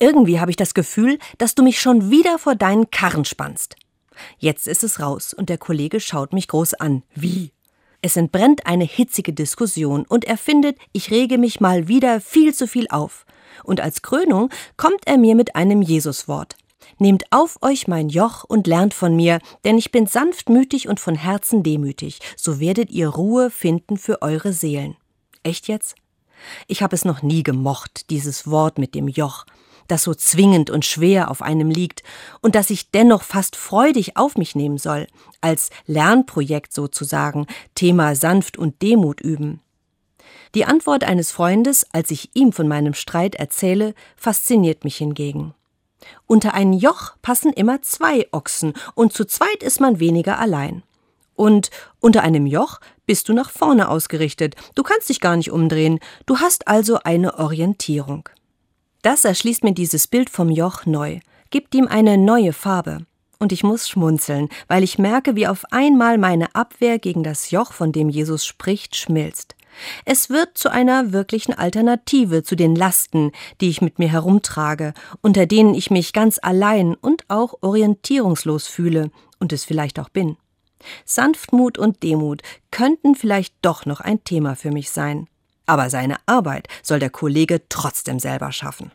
Irgendwie habe ich das Gefühl, dass du mich schon wieder vor deinen Karren spannst. Jetzt ist es raus und der Kollege schaut mich groß an. Wie? Es entbrennt eine hitzige Diskussion und er findet, ich rege mich mal wieder viel zu viel auf. Und als Krönung kommt er mir mit einem Jesuswort. Nehmt auf euch mein Joch und lernt von mir, denn ich bin sanftmütig und von Herzen demütig, so werdet ihr Ruhe finden für eure Seelen. Echt jetzt? Ich habe es noch nie gemocht, dieses Wort mit dem Joch, das so zwingend und schwer auf einem liegt und das ich dennoch fast freudig auf mich nehmen soll, als Lernprojekt sozusagen, Thema sanft und Demut üben. Die Antwort eines Freundes, als ich ihm von meinem Streit erzähle, fasziniert mich hingegen. Unter ein Joch passen immer zwei Ochsen, und zu zweit ist man weniger allein. Und unter einem Joch bist du nach vorne ausgerichtet, du kannst dich gar nicht umdrehen, du hast also eine Orientierung. Das erschließt mir dieses Bild vom Joch neu, gibt ihm eine neue Farbe. Und ich muss schmunzeln, weil ich merke, wie auf einmal meine Abwehr gegen das Joch, von dem Jesus spricht, schmilzt. Es wird zu einer wirklichen Alternative zu den Lasten, die ich mit mir herumtrage, unter denen ich mich ganz allein und auch orientierungslos fühle und es vielleicht auch bin. Sanftmut und Demut könnten vielleicht doch noch ein Thema für mich sein. Aber seine Arbeit soll der Kollege trotzdem selber schaffen.